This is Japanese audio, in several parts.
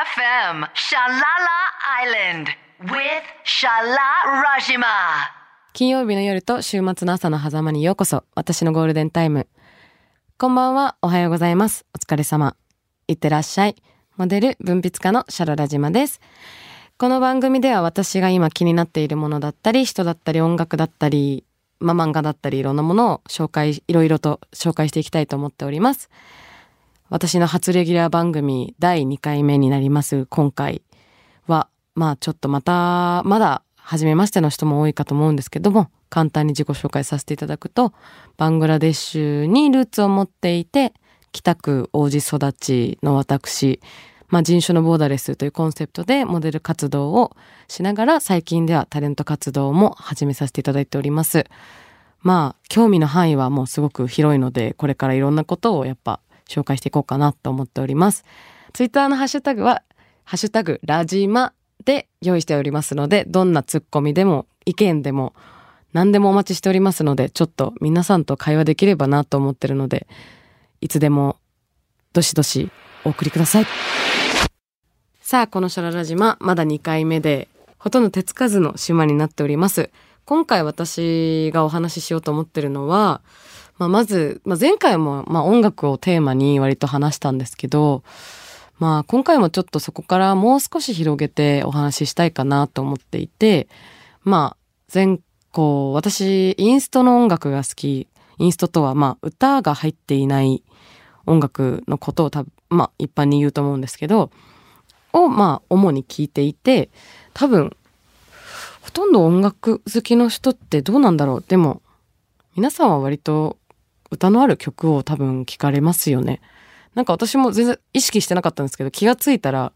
FM Shalala Island with Shala Rajima. 金曜日の夜と週末の朝の狭間にようこそ。私のゴールデンタイム。こんばんは。おはようございます。お疲れ様。いってらっしゃい。モデル、文筆家のシャララ島です。この番組では私が今気になっているものだったり、人だったり、音楽だったり、まあ、漫画だったり、いろんなものを紹介、いろいろと紹介していきたいと思っております。私の初レギュラー番組第2回目になります今回は、まあちょっとまた、まだ初めましての人も多いかと思うんですけども、簡単に自己紹介させていただくと、バングラデシュにルーツを持っていて、北区王子育ちの私、まあ人種のボーダレスというコンセプトでモデル活動をしながら最近ではタレント活動も始めさせていただいております。まあ興味の範囲はもうすごく広いので、これからいろんなことをやっぱ紹介していこうかなと思っております。ツイッターのハッシュタグは、ハッシュタグラジマで用意しておりますので、どんなツッコミでも意見でも何でもお待ちしておりますので、ちょっと皆さんと会話できればなと思ってるので、いつでもどしどしお送りください。さあ、このシャララ島、まだ2回目で、ほとんど手つかずの島になっております。今回私がお話ししようと思ってるのは、まあ、まず、まあ、前回も、まあ、音楽をテーマに割と話したんですけど、まあ、今回もちょっとそこからもう少し広げてお話ししたいかなと思っていて、まあ、前、こう、私、インストの音楽が好き。インストとは、まあ、歌が入っていない音楽のことを多分、まあ、一般に言うと思うんですけど、を、まあ、主に聞いていて、多分、ほとんど音楽好きの人ってどうなんだろう。でも、皆さんは割と歌のある曲を多分聞かれますよね。なんか私も全然意識してなかったんですけど、気がついたら、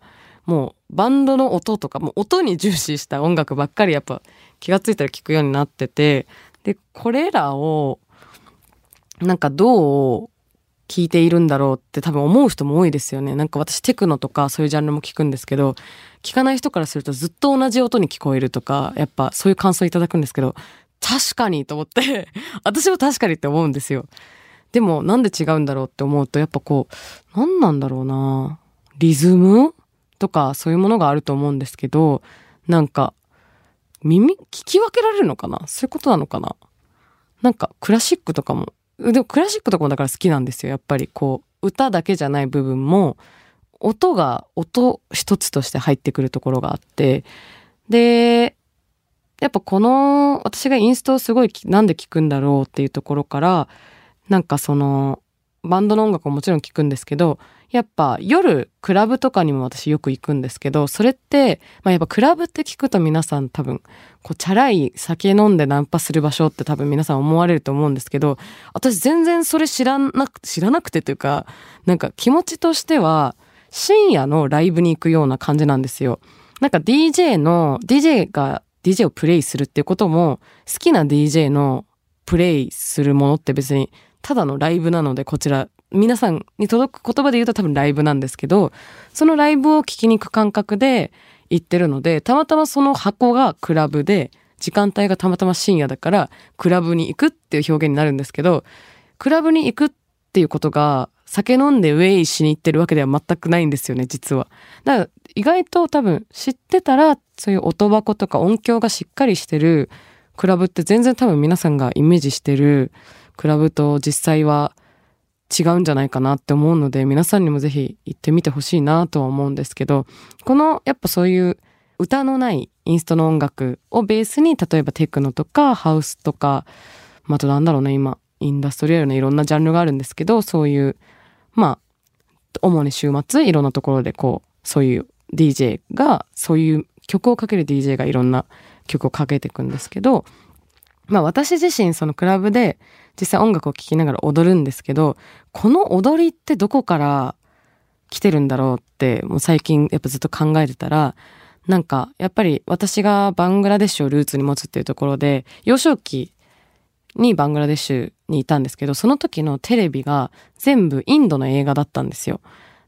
もうバンドの音とか、もう音に重視した音楽ばっかりやっぱ気がついたら聞くようになってて、で、これらを、なんかどう聞いているんだろうって多分思う人も多いですよね。なんか私テクノとかそういうジャンルも聞くんですけど、聞かない人からするとずっと同じ音に聞こえるとか、やっぱそういう感想いただくんですけど、確かにと思って、私も確かにって思うんですよ。でもなんで違うんだろうって思うと、やっぱこう、何なんだろうな。リズム？とかそういうものがあると思うんですけど、なんか、耳、聞き分けられるのかな？そういうことなのかな？なんかクラシックとかも、でもクラシックとかもだから好きなんですよ。やっぱりこう、歌だけじゃない部分も、音が音一つとして入ってくるところがあって、で、やっぱこの、私がインストをすごいなんで聞くんだろうっていうところから、なんかその、バンドの音楽ももちろん聞くんですけど、やっぱ夜クラブとかにも私よく行くんですけど、それって、まあやっぱクラブって聞くと皆さん多分、こうチャラい酒飲んでナンパする場所って多分皆さん思われると思うんですけど、私全然それ知らなく、知らなくてというか、なんか気持ちとしては、深夜のライブに行くような感じなんですよ。なんか DJ の、DJ が DJ をプレイするっていうことも、好きな DJ のプレイするものって別に、ただのライブなので、こちら、皆さんに届く言葉で言うと多分ライブなんですけど、そのライブを聞きに行く感覚で行ってるので、たまたまその箱がクラブで、時間帯がたまたま深夜だから、クラブに行くっていう表現になるんですけど、クラブに行くっていうことが、酒飲んでウェイしに行ってるわけでは全くないんですよね、実は。だから、意外と多分知ってたら、そういう音箱とか音響がしっかりしてるクラブって全然多分皆さんがイメージしてるクラブと実際は違うんじゃないかなって思うので、皆さんにもぜひ行ってみてほしいなとは思うんですけど、このやっぱそういう歌のないインストの音楽をベースに、例えばテクノとかハウスとか、まあ、あとなんだろうね、今、インダストリアルのいろんなジャンルがあるんですけど、そういう、まあ、主に週末いろんなところでこう、そういう DJ が、そういう曲をかける DJ がいろんな曲をかけていくんですけど、まあ私自身そのクラブで実際音楽を聴きながら踊るんですけど、この踊りってどこから来てるんだろうって、もう最近やっぱずっと考えてたら、なんかやっぱり私がバングラデシュをルーツに持つっていうところで、幼少期にバングラデシュにいたんですけど、その時のテレビが全部インドの映画だったんですよ。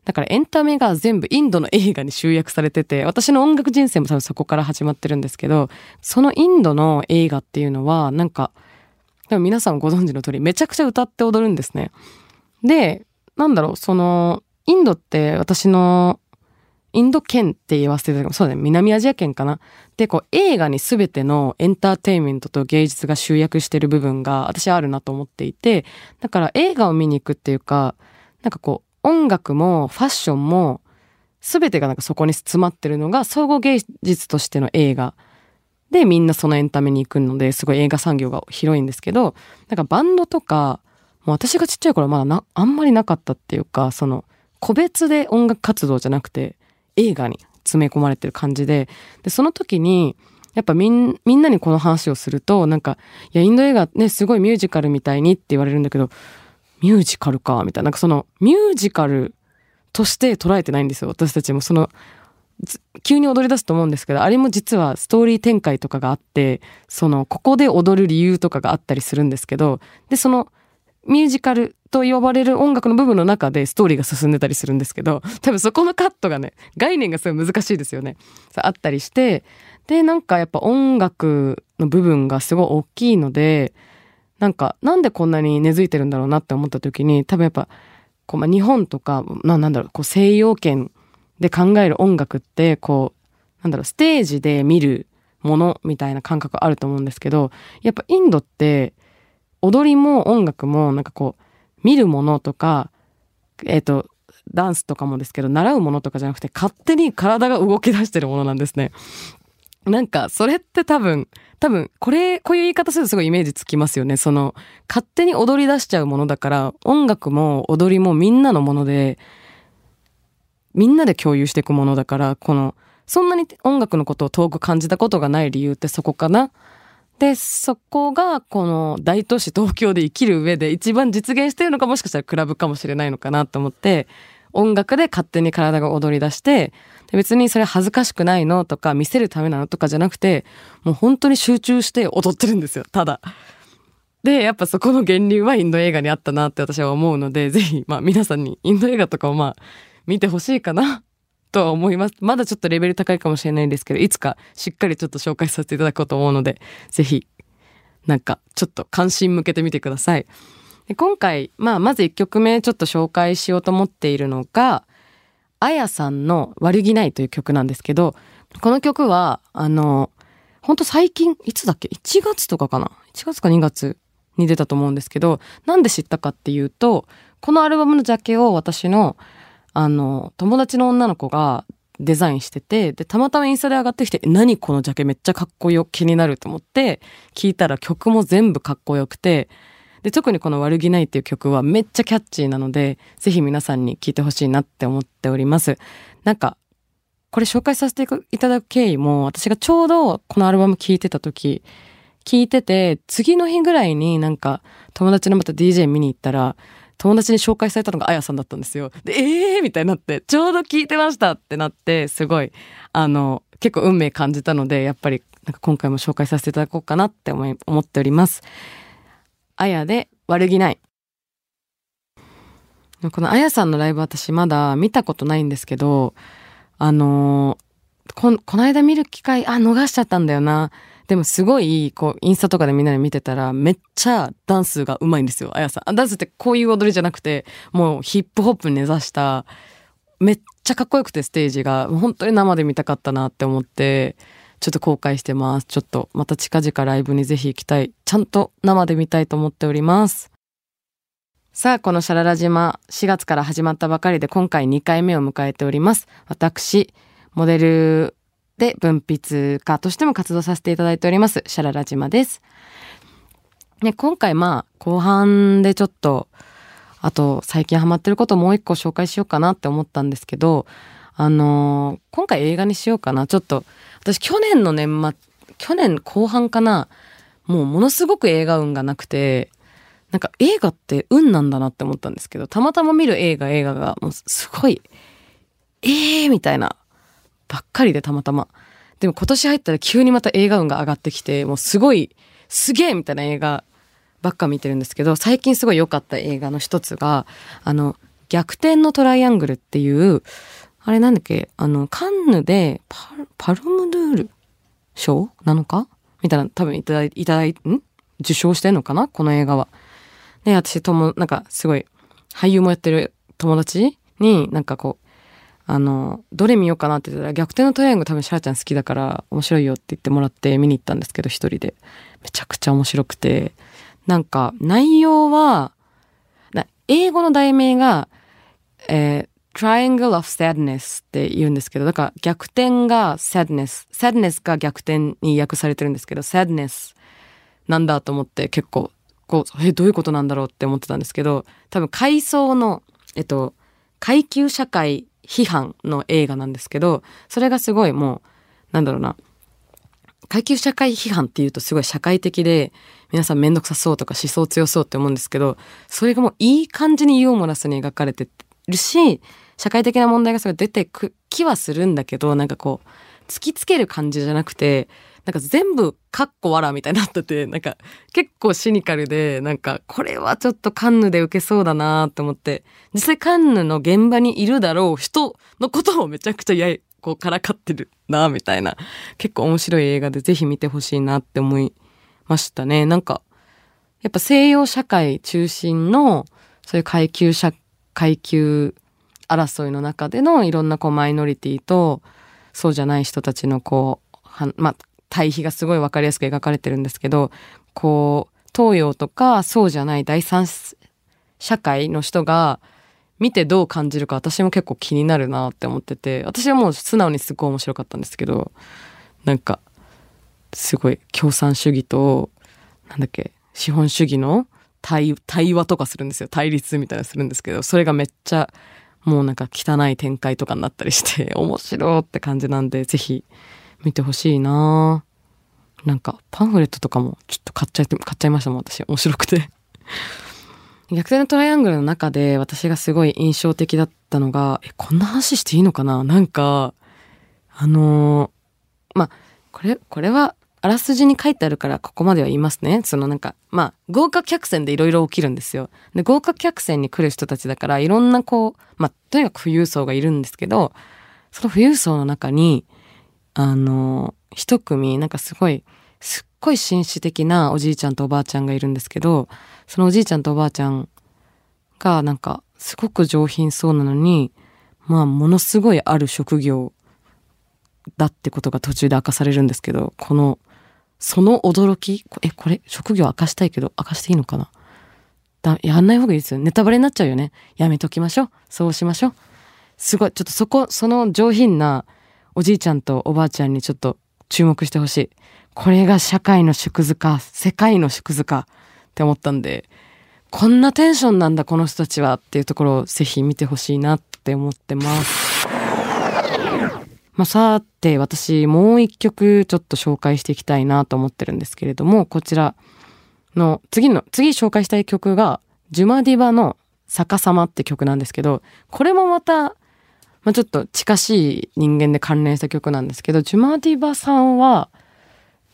だからエンタメが全部インドの映画に集約されてて、私の音楽人生も多分そこから始まってるんですけど、そのインドの映画っていうのは、なんか、でも皆さんご存知の通り、めちゃくちゃ歌って踊るんですね。で、なんだろう、その、インドって私のインド圏って言わせていただくそうだね、南アジア圏かな。で、こう映画に全てのエンターテインメントと芸術が集約してる部分が私あるなと思っていて、だから映画を見に行くっていうか、なんかこう音楽もファッションも全てがなんかそこに詰まってるのが総合芸術としての映画。で、みんなそのエンタメに行くので、すごい映画産業が広いんですけど、なんかバンドとか、もう私がちっちゃい頃はまだな、あんまりなかったっていうか、その、個別で音楽活動じゃなくて、映画に詰め込まれてる感じで、で、その時に、やっぱみん、みんなにこの話をすると、なんか、いや、インド映画ね、すごいミュージカルみたいにって言われるんだけど、ミュージカルか、みたいな、なんかその、ミュージカルとして捉えてないんですよ、私たちも。その、急に踊り出すと思うんですけど、あれも実はストーリー展開とかがあって、その、ここで踊る理由とかがあったりするんですけど、で、その、ミュージカルと呼ばれる音楽の部分の中でストーリーが進んでたりするんですけど、多分そこのカットがね、概念がすごい難しいですよね。あったりして、で、なんかやっぱ音楽の部分がすごい大きいので、なんか、なんでこんなに根付いてるんだろうなって思った時に、多分やっぱ、日本とか、なんだろう、こう、西洋圏で考える音楽って、こう、なんだろう、ステージで見るものみたいな感覚あると思うんですけど、やっぱインドって、踊りも音楽もなんかこう見るものとかえっ、ー、とダンスとかもですけど習うものとかじゃなくて勝手に体が動き出してるものなんですね。なんかそれって多分多分これこういう言い方するとすごいイメージつきますよね。その勝手に踊り出しちゃうものだから音楽も踊りもみんなのものでみんなで共有していくものだからこのそんなに音楽のことを遠く感じたことがない理由ってそこかなで、そこがこの大都市東京で生きる上で一番実現してるのかもしかしたらクラブかもしれないのかなと思って、音楽で勝手に体が踊り出して、別にそれ恥ずかしくないのとか見せるためなのとかじゃなくて、もう本当に集中して踊ってるんですよ、ただ。で、やっぱそこの源流はインド映画にあったなって私は思うので、ぜひ、まあ皆さんにインド映画とかをまあ見てほしいかなとは思います。まだちょっとレベル高いかもしれないんですけど、いつかしっかりちょっと紹介させていただこうと思うので、ぜひ、なんか、ちょっと関心向けてみてください。で今回、まあ、まず1曲目ちょっと紹介しようと思っているのが、あやさんの悪気ないという曲なんですけど、この曲は、あの、ほんと最近、いつだっけ ?1 月とかかな ?1 月か2月に出たと思うんですけど、なんで知ったかっていうと、このアルバムのジャケを私のあの、友達の女の子がデザインしてて、で、たまたまインスタで上がってきて、何このジャケ？めっちゃかっこよ、気になると思って、聞いたら曲も全部かっこよくて、で、特にこの悪気ないっていう曲はめっちゃキャッチーなので、ぜひ皆さんに聴いてほしいなって思っております。なんか、これ紹介させていただく経緯も、私がちょうどこのアルバム聴いてた時、聴いてて、次の日ぐらいになんか友達のまた DJ 見に行ったら、友達に紹介されたのがあやさんだったんですよ。で、えーみたいになって、ちょうど聞いてましたってなって、すごい、あの、結構運命感じたので、やっぱり、なんか今回も紹介させていただこうかなって思い、思っております。あやで悪気ない。このあやさんのライブ私まだ見たことないんですけど、あのこ、この間見る機会、あ、逃しちゃったんだよな。でもすごい、こう、インスタとかでみんなで見てたら、めっちゃダンスがうまいんですよ、あやさん。ダンスってこういう踊りじゃなくて、もうヒップホップに根ざした、めっちゃかっこよくてステージが、本当に生で見たかったなって思って、ちょっと後悔してます。ちょっとまた近々ライブにぜひ行きたい。ちゃんと生で見たいと思っております。さあ、このシャララ島、4月から始まったばかりで今回2回目を迎えております。私、モデルで文筆家としても活動させていただいております、シャララ島です。ね、今回まあ、後半でちょっと、あと最近ハマってることをもう一個紹介しようかなって思ったんですけど、あのー、今回映画にしようかな。ちょっと、私去年の年末、去年後半かな、もうものすごく映画運がなくて、なんか映画って運なんだなって思ったんですけど、たまたま見る映画映画がもうすごい、ええー、みたいなばっかりでたまたま。でも今年入ったら急にまた映画運が上がってきて、もうすごい、すげえみたいな映画ばっか見てるんですけど、最近すごい良かった映画の一つが、あの、逆転のトライアングルっていう、あれなんだっけ、あの、カンヌでパパルムドゥール賞？なのか？みたいな、多分いただい、いただい、ん？受賞してんのかな？この映画は。で、私とも、なんかすごい、俳優もやってる友達に、なんかこう、あの、どれ見ようかなって言ったら、逆転のトライアングル多分シャラちゃん好きだから面白いよって言ってもらって見に行ったんですけど、一人で。めちゃくちゃ面白くて。なんか、内容は、英語の題名が、えー、Triangle of Sadness って言うんですけど、だから逆転が Sadness。Sadness が逆転に訳されてるんですけど、Sadness なんだと思って結構、こう、え、どういうことなんだろうって思ってたんですけど、多分階層の、えっと、階級社会批判の映画なんですけど、それがすごいもう、なんだろうな、階級社会批判っていうとすごい社会的で、皆さんめんどくさそうとか思想強そうって思うんですけど、それがもういい感じにユーモラスに描かれてるし、社会的な問題がすごい出てく気はするんだけど、なんかこう、突きつける感じじゃなくて、なんか全部カッコ笑みたいになってて、なんか結構シニカルで、なんかこれはちょっとカンヌで受けそうだなと思って、実際カンヌの現場にいるだろう人のことをめちゃくちゃやこうからかってるなみたいな、結構面白い映画でぜひ見てほしいなって思いましたね。なんか、やっぱ西洋社会中心の、そういう階級社、階級争いの中でのいろんなこうマイノリティと、そうじゃない人たちのこう、はまあ、対比がすごいわかりやすく描かれてるんですけど、こう、東洋とかそうじゃない第三社会の人が見てどう感じるか私も結構気になるなって思ってて、私はもう素直にすごい面白かったんですけど、なんか、すごい共産主義と、なんだっけ、資本主義の対話とかするんですよ。対立みたいなするんですけど、それがめっちゃもうなんか汚い展開とかになったりして 面白って感じなんで、ぜひ見てほしいな。なんかパンフレットとかもちょっと買っちゃって、買っちゃいましたもん、私。面白くて。逆転のトライアングルの中で私がすごい印象的だったのが、え、こんな話していいのかな？なんか、あのー、まあ、これ、これはあらすじに書いてあるからここまでは言いますね。そのなんか、まあ、豪華客船でいろいろ起きるんですよ。で、豪華客船に来る人たちだから、いろんなこう、まあ、とにかく富裕層がいるんですけど、その富裕層の中に、あの、一組、なんかすごい、すっごい紳士的なおじいちゃんとおばあちゃんがいるんですけど、そのおじいちゃんとおばあちゃんがなんかすごく上品そうなのに、まあものすごいある職業だってことが途中で明かされるんですけど、この、その驚き？え、これ職業明かしたいけど明かしていいのかな？だ、やんない方がいいですよ。ネタバレになっちゃうよね。やめときましょう。そうしましょう。すごい、ちょっとそこ、その上品なおじいちゃんとおばあちゃんにちょっと注目してほしい。これが社会の縮図か、世界の縮図かって思ったんで、こんなテンションなんだこの人たちはっていうところをぜひ見てほしいなって思ってます。まあ、さて私もう一曲ちょっと紹介していきたいなと思ってるんですけれども、こちらの次の、次紹介したい曲がジュマディバの逆さまって曲なんですけど、これもまたまあ、ちょっと近しい人間で関連した曲なんですけど、ジュマディバさんは、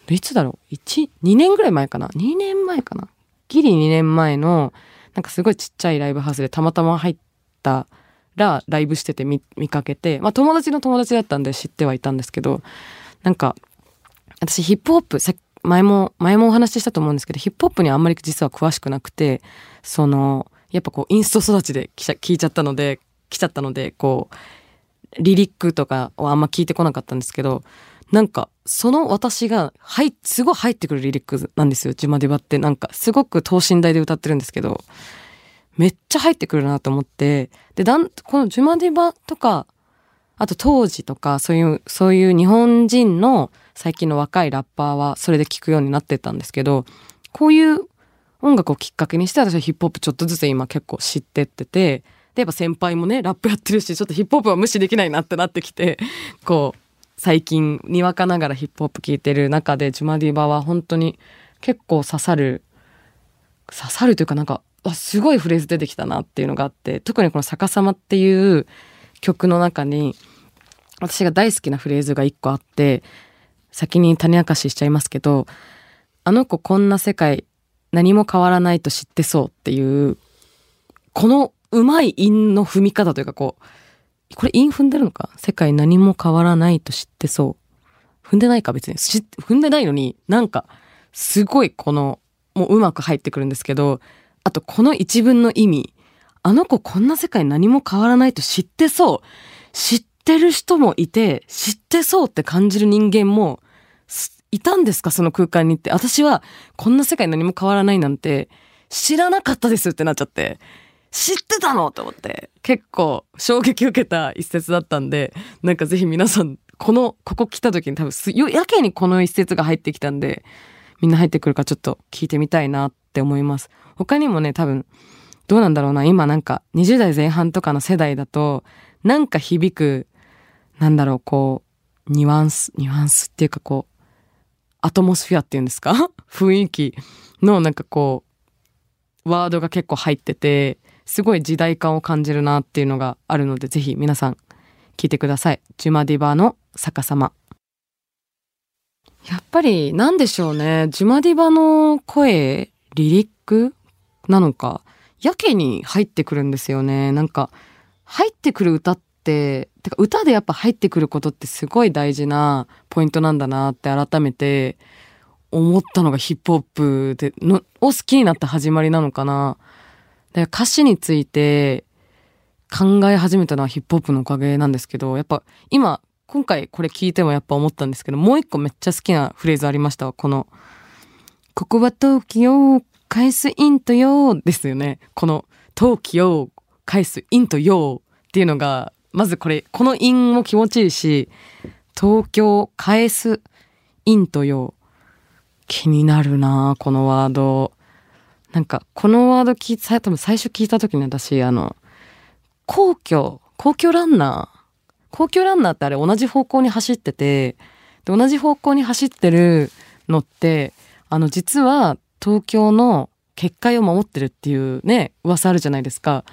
いつだろう ?1、2年ぐらい前かな ?2 年前かな？ギリ2年前の、なんかすごいちっちゃいライブハウスでたまたま入ったらライブしてて見かけて、まあ友達の友達だったんで知ってはいたんですけど、なんか、私ヒップホップ、前も、前もお話ししたと思うんですけど、ヒップホップにあんまり実は詳しくなくて、その、やっぱこうインスト育ちで聞いちゃったので、来ちゃったので、こう、リリックとかをあんま聞いてこなかったんですけど、なんか、その私が、はい、すごい入ってくるリリックなんですよ、ジマデバって。なんか、すごく等身大で歌ってるんですけど、めっちゃ入ってくるなと思って、で、だん、このジュマディバとか、あと当時とか、そういう、そういう日本人の最近の若いラッパーはそれで聞くようになってったんですけど、こういう音楽をきっかけにして私はヒップホップちょっとずつ今結構知ってってて、で、やっぱ先輩もね、ラップやってるし、ちょっとヒップホップは無視できないなってなってきて、こう、最近、にわかながらヒップホップ聴いてる中で、ジュマディバは本当に結構刺さる、刺さるというかなんか、あ、すごいフレーズ出てきたなっていうのがあって、特にこの逆さまっていう曲の中に、私が大好きなフレーズが一個あって、先に種明かししちゃいますけど、あの子こんな世界何も変わらないと知ってそうっていう、このうまい韻の踏み方というかこう、これ韻踏んでるのか？世界何も変わらないと知ってそう。踏んでないか別に。踏んでないのになんか、すごいこの、もううまく入ってくるんですけど、あとこの一文の意味、あの子こんな世界何も変わらないと知ってそう。知ってる人もいて、知ってそうって感じる人間も、いたんですか？その空間にって。私は、こんな世界何も変わらないなんて、知らなかったですってなっちゃって。知ってたのと思って。結構衝撃受けた一節だったんで、なんかぜひ皆さん、この、ここ来た時に多分、やけにこの一節が入ってきたんで、みんな入ってくるかちょっと聞いてみたいなって思います。他にもね、多分、どうなんだろうな。今なんか20代前半とかの世代だと、なんか響く、なんだろう、こう、ニュアンス、ニュアンスっていうかこう、アトモスフィアっていうんですか？雰囲気のなんかこう、ワードが結構入ってて、すごい時代感を感じるなっていうのがあるので、ぜひ皆さん聞いてください。ジュマディバの逆さま。やっぱりなんでしょうね。ジュマディバの声、リリックなのか、やけに入ってくるんですよね。なんか、入ってくる歌って、てか歌でやっぱ入ってくることってすごい大事なポイントなんだなって改めて思ったのがヒップホップでのを好きになった始まりなのかな。で歌詞について考え始めたのはヒップホップのおかげなんですけど、やっぱ今、今回これ聞いてもやっぱ思ったんですけど、もう一個めっちゃ好きなフレーズありました。この、ここは陶器を返すイントよですよね。この陶器を返すイントよっていうのが、まずこれ、この韻も気持ちいいし、東京返すイントよ気になるなこのワード。なんか、このワード聞いた、多分最初聞いた時に私、あの、皇居、皇居ランナー、皇居ランナーってあれ同じ方向に走ってて、で同じ方向に走ってるのって、あの、実は東京の結界を守ってるっていうね、噂あるじゃないですか。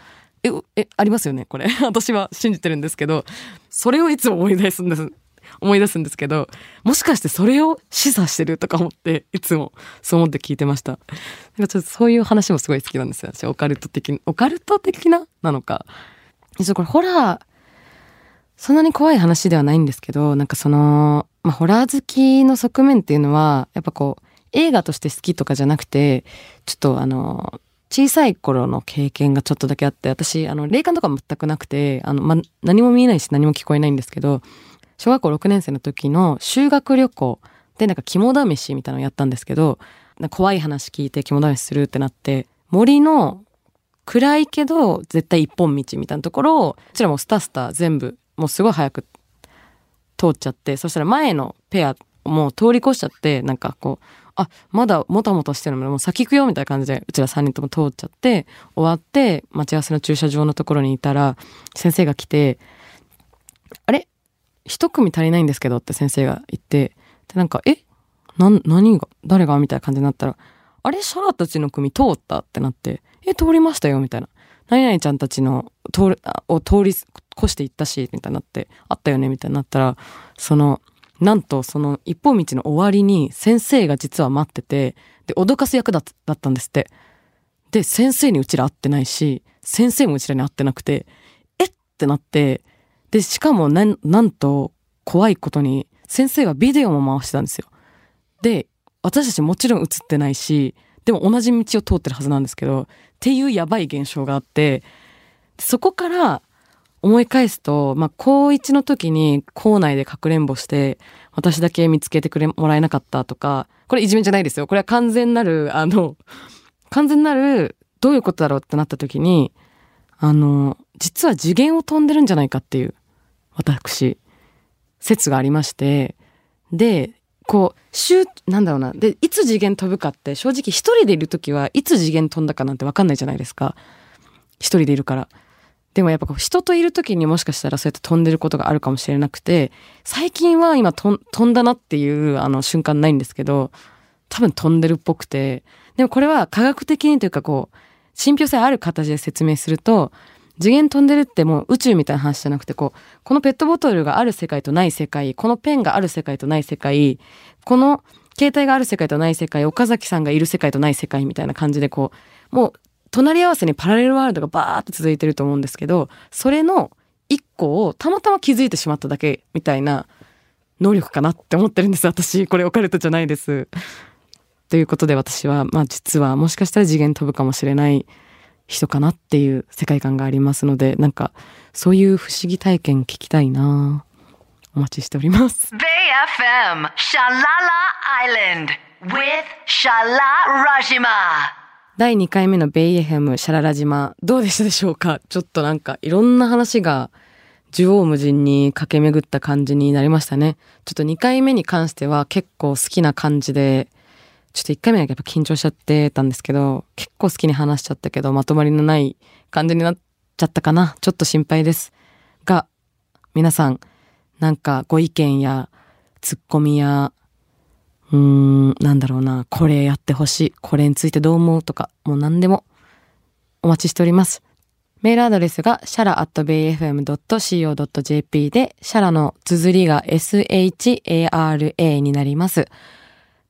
え、え、ありますよねこれ。私は信じてるんですけど、それをいつも思い出すんです。思い出すんですけど、もしかしてそれを示唆してるとか思って、いつもそう思って聞いてました。なんかちょっとそういう話もすごい好きなんですよ。私、オカルト的、オカルト的ななのか。ちょっとこれホラー、そんなに怖い話ではないんですけど、なんかその、まあ、ホラー好きの側面っていうのは、やっぱこう、映画として好きとかじゃなくて、ちょっとあの、小さい頃の経験がちょっとだけあって、私、あの、霊感とか全くなくて、あの、ま、何も見えないし何も聞こえないんですけど、小学校6年生の時の修学旅行でなんか肝試しみたいなのをやったんですけど、怖い話聞いて肝試しするってなって、森の暗いけど絶対一本道みたいなところを、こちらもスタスタ全部、もうすごい早く通っちゃって、そしたら前のペアもう通り越しちゃって、なんかこう、あ、まだもたもたしてるの、もう先行くよみたいな感じで、うちら3人とも通っちゃって、終わって、待ち合わせの駐車場のところにいたら、先生が来て、あれ？一組足りないんですけどって先生が言って、で、なんか、え？な、何が、誰が？みたいな感じになったら、あれ？シャラたちの組通ったってなって、え、通りましたよみたいな。何々ちゃんたちの通る、を通り越していったし、みたいになって、あったよねみたいになったら、その、なんとその一本道の終わりに先生が実は待ってて、で、脅かす役だったんですって。で、先生にうちら会ってないし、先生もうちらに会ってなくて、えってなって、で、しかもな、なんと怖いことに、先生はビデオも回してたんですよ。で、私たちもちろん映ってないし、でも同じ道を通ってるはずなんですけど、っていうやばい現象があって、そこから思い返すと、まあ、高一の時に校内でかくれんぼして、私だけ見つけてくれ、もらえなかったとか、これいじめじゃないですよ。これは完全なる、あの、完全なる、どういうことだろうってなった時に、あの、実は次元を飛んでるんじゃないかっていう、私、説がありまして、で、こう、週、なんだろうな。で、いつ次元飛ぶかって、正直一人でいる時はいつ次元飛んだかなんてわかんないじゃないですか。一人でいるから。でもやっぱこう人といる時にもしかしたらそうやって飛んでることがあるかもしれなくて、最近は今飛んだなっていうあの瞬間ないんですけど、多分飛んでるっぽくて、でもこれは科学的にというかこう、信憑性ある形で説明すると、次元飛んでるってもう宇宙みたいな話じゃなくて、こう、このペットボトルがある世界とない世界、このペンがある世界とない世界、この携帯がある世界とない世界、岡崎さんがいる世界とない世界みたいな感じでこう、もう隣り合わせにパラレルワールドがバーって続いてると思うんですけど、それの一個をたまたま気づいてしまっただけみたいな能力かなって思ってるんです、私。これオカルトじゃないです。ということで私は、まあ実はもしかしたら次元飛ぶかもしれない人かなっていう世界観がありますので、なんかそういう不思議体験聞きたいなお待ちしております。Bay FM, Shalala Island with Shala Rajima. 第2回目のベイエヘムシャララ島どうでしたでしょうか？ちょっとなんかいろんな話が縦横無尽に駆け巡った感じになりましたね。ちょっと2回目に関しては結構好きな感じで、ちょっと1回目はやっぱ緊張しちゃってたんですけど、結構好きに話しちゃったけどまとまりのない感じになっちゃったかな。ちょっと心配です。が、皆さんなんかご意見やツッコミやうーん、なんだろうな、これやってほしい、これについてどう思うとか、もう何でもお待ちしております。メールアドレスがシャラ at bayfm.co.jp で、シャラの綴りが shara になります。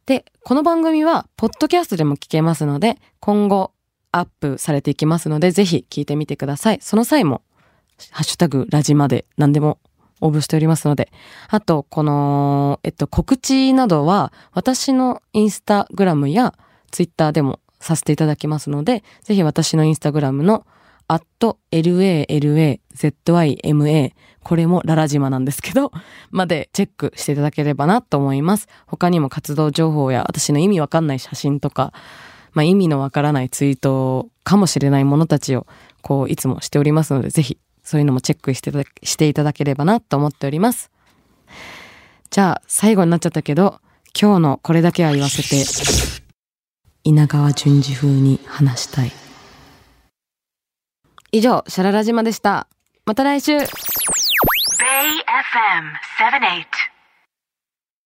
で、この番組は、ポッドキャストでも聞けますので、今後アップされていきますので、ぜひ聞いてみてください。その際も、ハッシュタグラジまで何でも応募しておりますので。あと、この、えっと、告知などは、私のインスタグラムやツイッターでもさせていただきますので、ぜひ私のインスタグラムの、at lalazima これもララ島なんですけど、までチェックしていただければなと思います。他にも活動情報や私の意味わかんない写真とか、まあ意味のわからないツイートかもしれないものたちを、こう、いつもしておりますので、ぜひそういうのもチェックしてしていただければなと思っております。じゃあ、最後になっちゃったけど、今日のこれだけは言わせて、稲川淳二風に話したい。以上、シャララ島でした。また来週 Bay FM 78.